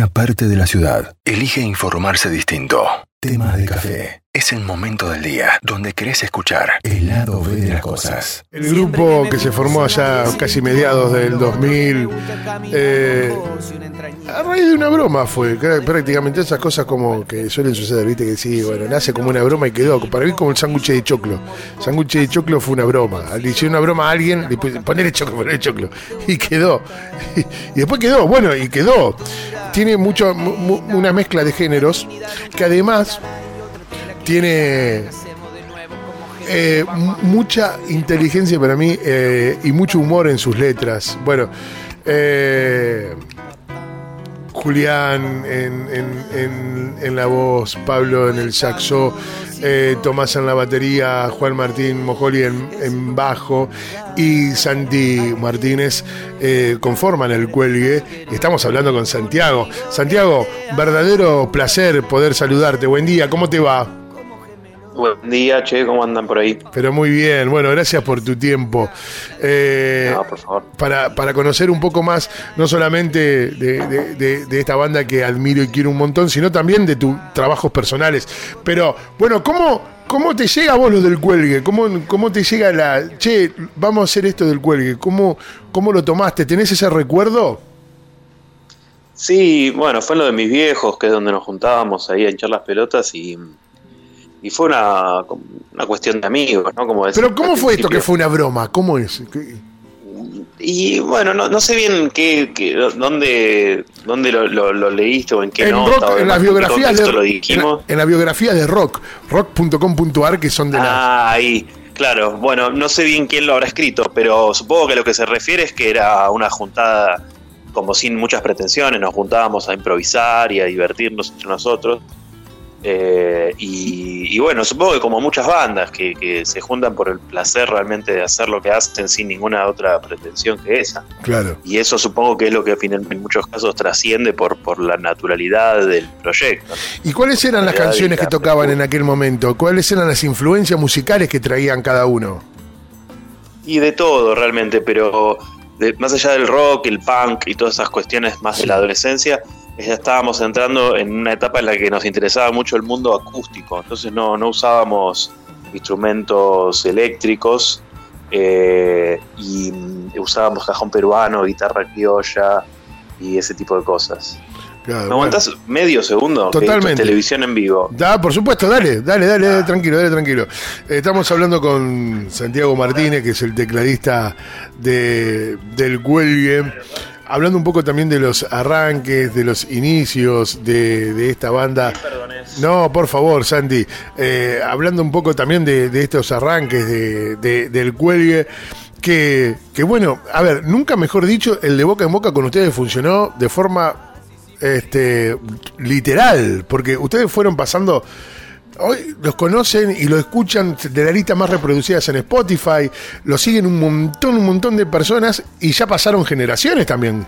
una parte de la ciudad elige informarse distinto. Tema de café. Es el momento del día donde querés escuchar el lado B de las cosas. El grupo que se formó allá casi mediados del 2000, eh, a raíz de una broma fue, prácticamente esas cosas como que suelen suceder, viste que sí, bueno, nace como una broma y quedó, para mí como el sándwich de choclo. Sándwich de choclo fue una broma, le hicieron una broma a alguien, le puse, ponele choclo, ponele choclo, y quedó. Y, después quedó, bueno, y quedó. Tiene mucho, una mezcla de géneros que además tiene eh, mucha inteligencia para mí eh, y mucho humor en sus letras. Bueno, eh, Julián en, la voz, Pablo en el saxo, Tomás en la batería, Juan Martín Mojoli en, bajo y Santi Martínez conforman el cuelgue. Estamos hablando con Santiago. Santiago, verdadero placer poder saludarte. Buen día, ¿cómo te va? Buen día, che, ¿cómo andan por ahí? Pero muy bien, bueno, gracias por tu tiempo. Eh, no, por favor. Para, para, conocer un poco más, no solamente de, esta banda que admiro y quiero un montón, sino también de tus trabajos personales. Pero, bueno, ¿cómo, cómo te llega a vos lo del cuelgue? ¿Cómo, ¿Cómo te llega la, che, vamos a hacer esto del cuelgue? ¿Cómo, cómo lo tomaste? ¿Tenés ese recuerdo? Sí, bueno, fue lo de mis viejos, que es donde nos juntábamos ahí a hinchar las pelotas y y fue una, una cuestión de amigos, ¿no? Como Pero ¿cómo fue esto que fue una broma? ¿Cómo es? Y bueno, no, no sé bien qué, qué dónde, dónde lo, lo, leíste o en qué en nota. en, las biografías de, lo dijimos. En, la, biografía de Rock, rock.com.ar, que son de Ah, ahí. Claro, bueno, no sé bien quién lo habrá escrito, pero supongo que lo que se refiere es que era una juntada como sin muchas pretensiones, nos juntábamos a improvisar y a divertirnos entre nosotros. Eh, y, bueno, supongo que como muchas bandas que, se juntan por el placer realmente de hacer lo que hacen sin ninguna otra pretensión que esa. Claro. Y eso supongo que es lo que en muchos casos trasciende por, por la naturalidad del proyecto. ¿Y cuáles eran las canciones que tocaban en aquel momento? ¿Cuáles eran las influencias musicales que traían cada uno? Y de todo realmente, pero más allá del rock, el punk y todas esas cuestiones más de la adolescencia, ya estábamos entrando en una etapa en la que nos interesaba mucho el mundo acústico, entonces no, no usábamos instrumentos eléctricos eh, y usábamos cajón peruano, guitarra criolla y ese tipo de cosas. ¿Me aguantás medio segundo? Totalmente. Televisión en vivo. Da, por supuesto, dale, dale, dale, dale tranquilo, dale, tranquilo. Eh, estamos hablando con Santiago Martínez, que es el tecladista de, del Cuelgue hablando un poco también de los arranques, de los inicios de, esta banda. No, por favor, Sandy. Eh, hablando un poco también de, estos arranques del cuelgue. Que, que, bueno, a ver, nunca mejor dicho, el de boca en boca con ustedes funcionó de forma este, literal, porque ustedes fueron pasando hoy los conocen y lo escuchan de la lista más reproducidas en Spotify, lo siguen un montón, un montón de personas y ya pasaron generaciones también.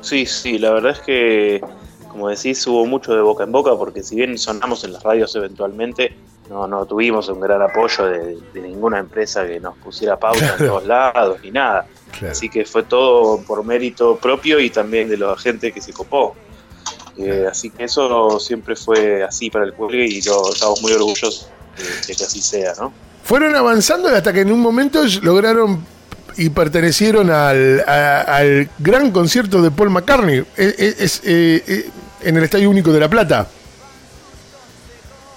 Sí, sí, la verdad es que, como decís, hubo mucho de boca en boca, porque si bien sonamos en las radios eventualmente, no, no tuvimos un gran apoyo de, ninguna empresa que nos pusiera pauta en todos lados ni nada. Así que fue todo por mérito propio y también de la gente que se copó. Eh, así que eso siempre fue así para el pueblo y lo, estamos muy orgullosos de, que así sea, ¿no? Fueron avanzando hasta que en un momento lograron y pertenecieron al, gran concierto de Paul McCartney es, eh, eh, en el Estadio Único de La Plata.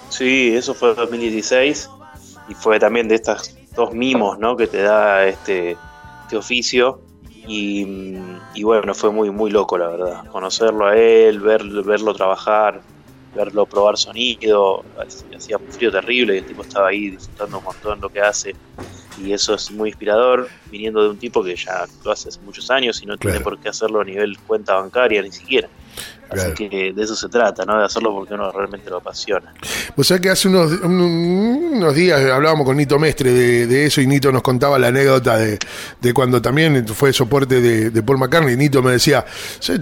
Sí, eso fue en 2016 y fue también de estas dos mimos ¿no? que te da este, este oficio y, bueno, fue muy, muy loco, la verdad. Conocerlo a él, ver, verlo trabajar, verlo probar sonido. Hacía un frío terrible y el tipo estaba ahí disfrutando un montón lo que hace. Y eso es muy inspirador, viniendo de un tipo que ya lo hace hace muchos años y no tiene por qué hacerlo a nivel cuenta bancaria ni siquiera. Así que de eso se trata, ¿no? De hacerlo porque uno realmente lo apasiona. O sea que hace unos, unos días hablábamos con Nito Mestre de, eso y Nito nos contaba la anécdota de, cuando también fue soporte de, Paul McCartney. Nito me decía,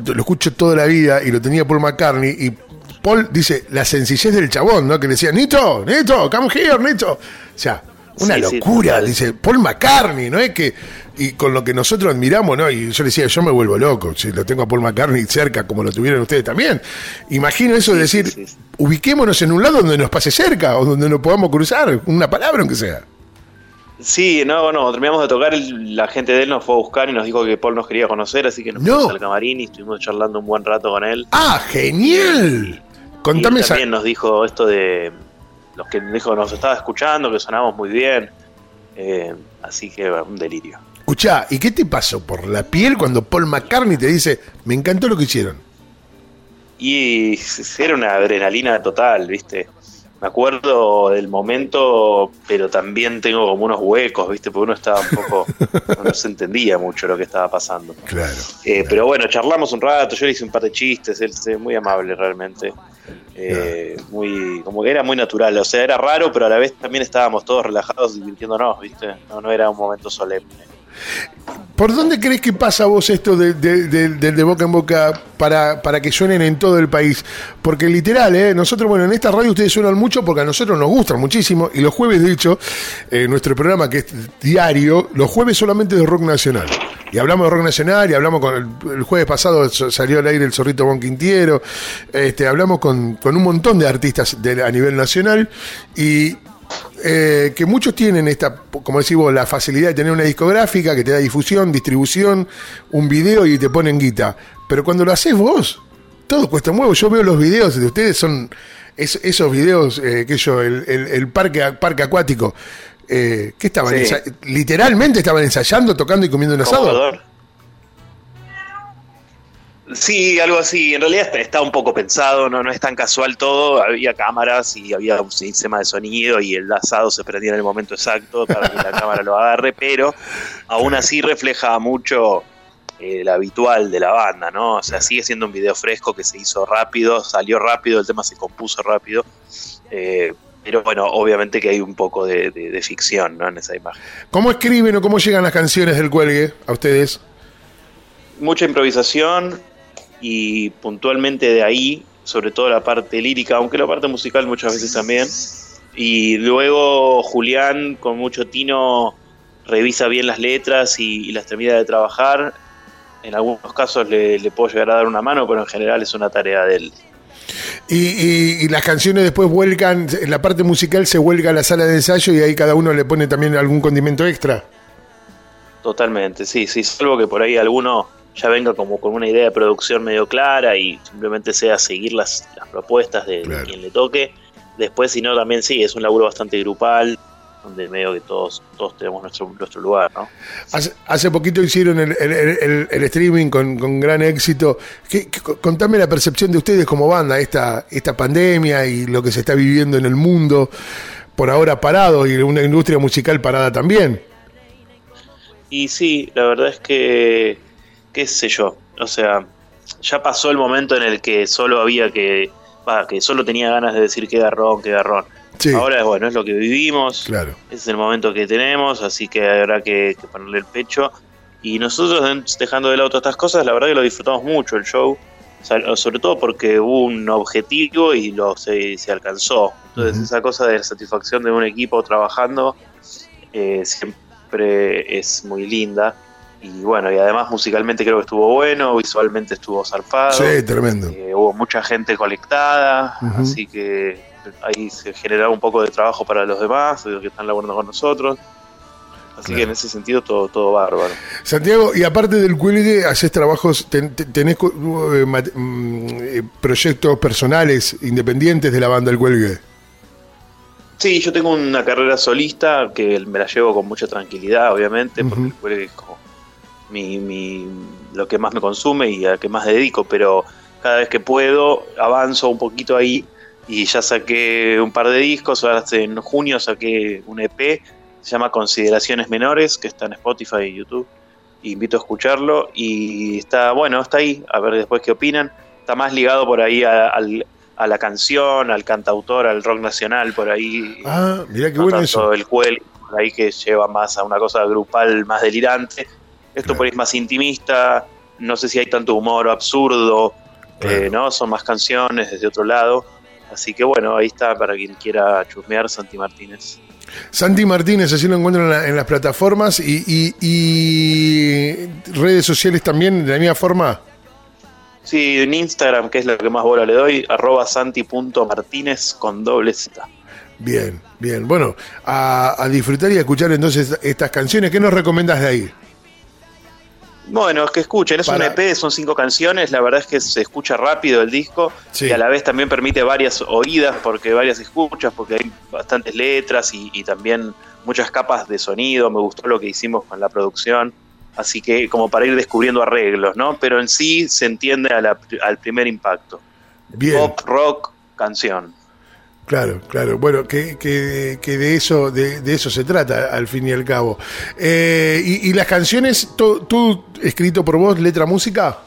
lo escucho toda la vida y lo tenía Paul McCartney y Paul dice la sencillez del chabón, ¿no? Que le decía, Nito, Nito, come here, Nito. O sea, Una Sí, locura, dice Paul McCartney, ¿no es que? Y con lo que nosotros admiramos, ¿no? Y yo le decía, yo me vuelvo loco, si lo tengo a Paul McCartney cerca, como lo tuvieron ustedes también. Imagino eso de decir, sí, sí. ubiquémonos en un lado donde nos pase cerca, o donde nos podamos cruzar, una palabra aunque sea. Sí, no, no, terminamos de tocar, la gente de él nos fue a buscar y nos dijo que Paul nos quería conocer, así que nos No. fuimos al camarín y estuvimos charlando un buen rato con él. ¡Ah, genial! Y Contame él esa... también nos dijo esto de los que dijo nos estaba escuchando, que sonamos muy bien. Eh, así que un delirio. Escuchá, ¿y qué te pasó por la piel cuando Paul McCartney te dice, me encantó lo que hicieron? Y era una adrenalina total, ¿viste? Me acuerdo del momento, pero también tengo como unos huecos, ¿viste? Porque uno estaba un poco. no se entendía mucho lo que estaba pasando. Claro. Eh, pero bueno, charlamos un rato, yo le hice un par de chistes, él es muy amable realmente. Eh, muy como que era muy natural, o sea, era raro, pero a la vez también estábamos todos relajados divirtiéndonos, ¿viste? No, no era un momento solemne. ¿Por dónde crees que pasa vos esto de, de- de- del de boca en boca para, para que suenen en todo el país? Porque literal, ¿eh? nosotros, bueno, en esta radio ustedes suenan mucho porque a nosotros nos gustan muchísimo. Y los jueves, de hecho, eh, nuestro programa que es diario, los jueves solamente de rock nacional. Y hablamos de rock nacional y hablamos con el, jueves pasado salió al aire el Zorrito Bon Quintiero. Este, hablamos con, un montón de artistas a nivel nacional. Y eh, que muchos tienen esta, como decís vos, la facilidad de tener una discográfica que te da difusión, distribución, un video y te ponen guita. Pero cuando lo haces vos, todo cuesta un huevo. Yo veo los videos de ustedes, son es- esos videos, eh, que yo, el, parque acuático, eh, ¿qué estaban? Sí. literalmente estaban ensayando, tocando y comiendo un asado. Sí, algo así. En realidad está, está un poco pensado, no, no es tan casual todo. Había cámaras y había un sistema de sonido y el asado se prendía en el momento exacto para que la cámara lo agarre, pero aún así refleja mucho eh, la habitual de la banda, ¿no? O sea, sigue siendo un video fresco que se hizo rápido, salió rápido, el tema se compuso rápido. eh, pero bueno, obviamente que hay un poco de, de- de ficción ¿no? en esa imagen. ¿Cómo escriben o cómo llegan las canciones del cuelgue a ustedes? mucha improvisación y puntualmente de ahí, sobre todo la parte lírica, aunque la parte musical muchas veces también. Y luego Julián, con mucho tino, revisa bien las letras y, y las termina de trabajar. En algunos casos le, le puedo llegar a dar una mano, pero en general es una tarea de él. Y, y- y las canciones después vuelcan, en la parte musical se vuelca a la sala de ensayo y ahí cada uno le pone también algún condimento extra. Totalmente, sí, sí, salvo que por ahí alguno ya venga como con una idea de producción medio clara y simplemente sea seguir las, las propuestas de, de quien le toque. Después, si no, también sí, es un laburo bastante grupal, donde medio que todos, todos tenemos nuestro, nuestro lugar, ¿no? Hace, hace poquito hicieron el, el- el- el streaming con, con gran éxito. ¿Qué- qué- contame la percepción de ustedes como banda, esta, esta pandemia y lo que se está viviendo en el mundo, por ahora parado y una industria musical parada también. Y sí, la verdad es que, qué sé yo, o sea, ya pasó el momento en el que solo había que, va, que solo tenía ganas de decir que garrón, que garrón. Sí, Ahora es bueno, es lo que vivimos, claro. es el momento que tenemos, así que habrá que, que ponerle el pecho. Y nosotros, dejando de lado todas estas cosas, la verdad que lo disfrutamos mucho el show, sobre todo porque hubo un objetivo y lo se, se alcanzó. Entonces, Ujú. esa cosa de la satisfacción de un equipo trabajando eh, siempre es muy linda. Y bueno, y además musicalmente creo que estuvo bueno, visualmente estuvo zarpado. Sí, tremendo. Eh, hubo mucha gente conectada, Ujú. así que ahí se generaba un poco de trabajo para los demás, los que están laburando con nosotros. Así Claro. que en ese sentido todo, todo bárbaro. Santiago, y aparte del cuelgue, haces trabajos, ten- ten- tenés cu- eh, mm, eh, proyectos personales independientes de la banda El Cuelgue. Sí, yo tengo una carrera solista que me la llevo con mucha tranquilidad, obviamente, porque el cuelgue es como mi, mi- lo que más me consume y a que más dedico, pero cada vez que puedo avanzo un poquito ahí y ya saqué un par de discos, ahora en junio saqué un EP, se llama Consideraciones Menores, que está en Spotify y YouTube, invito a escucharlo y está, bueno, está ahí, a ver después qué opinan, está más ligado por ahí a, al- a la canción, al cantautor, al rock nacional, por ahí Ah, mirá qué no bueno tanto eso. el cuelgue, por ahí que lleva más a una cosa grupal más delirante. Esto Claro. por ahí es más intimista, no sé si hay tanto humor absurdo, Claro. eh, ¿no? Son más canciones desde otro lado. Así que bueno, ahí está para quien quiera chusmear Santi Martínez. Santi Martínez, así lo encuentran en, la- en las plataformas y, y- y redes sociales también, de la misma forma. Sí, en Instagram, que es lo que más bola le doy, arroba santi.martínez con doble Z. Bien, bien. Bueno, a, a disfrutar y a escuchar entonces estas canciones. ¿Qué nos recomendás de ahí? Bueno, es que escuchen, es Para- un EP, son cinco canciones, la verdad es que se escucha rápido el disco Sí. y a la vez también permite varias oídas, porque varias escuchas, porque hay bastantes letras y, y también muchas capas de sonido, me gustó lo que hicimos con la producción, así que como para ir descubriendo arreglos, ¿no? Pero en sí se entiende a la- al primer impacto. Bien. Pop, rock, canción. Claro, claro. Bueno, que, que- que de eso de, de eso se trata, al fin y al cabo. Eh, y, y las canciones, to- tú escrito por vos, letra, música?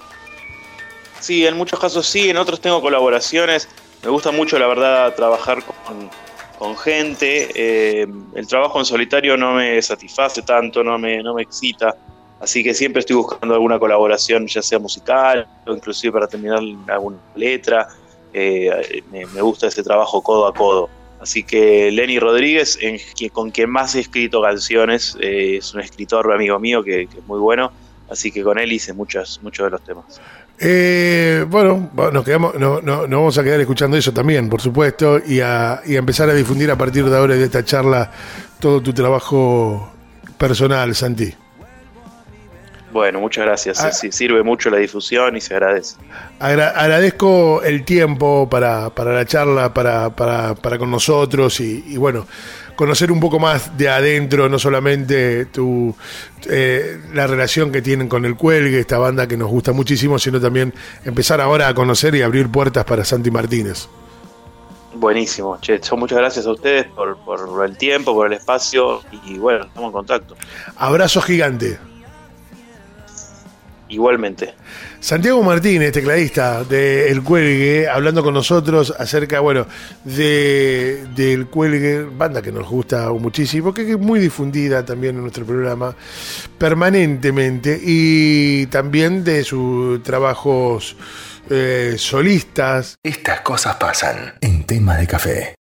Sí, en muchos casos sí, en otros tengo colaboraciones. Me gusta mucho, la verdad, trabajar con, con gente. Eh, el trabajo en solitario no me satisface tanto, no me, no me excita. Así que siempre estoy buscando alguna colaboración, ya sea musical o inclusive para terminar alguna letra. Eh, me, gusta ese trabajo codo a codo. Así que Lenny Rodríguez, con quien más he escrito canciones, eh, es un escritor amigo mío que, es muy bueno. Así que con él hice muchos, muchos de los temas. Eh, bueno, nos, quedamos, no, no- vamos a quedar escuchando eso también, por supuesto, y a, y a empezar a difundir a partir de ahora y de esta charla todo tu trabajo personal, Santi. Bueno, muchas gracias. Ah. Sí, sirve mucho la difusión y se agradece. Agra- agradezco el tiempo para, para la charla, para, para, para con nosotros y, y bueno, conocer un poco más de adentro, no solamente tu, eh, la relación que tienen con el Cuelgue, esta banda que nos gusta muchísimo, sino también empezar ahora a conocer y abrir puertas para Santi Martínez. Buenísimo. Che, son muchas gracias a ustedes por, por el tiempo, por el espacio y bueno, estamos en contacto. Abrazo gigante. Igualmente. Santiago Martínez, tecladista de El Cuelgue, hablando con nosotros acerca, bueno, de del Cuelgue, banda que nos gusta muchísimo, que es muy difundida también en nuestro programa permanentemente, y también de sus trabajos eh, solistas. Estas cosas pasan en tema de café.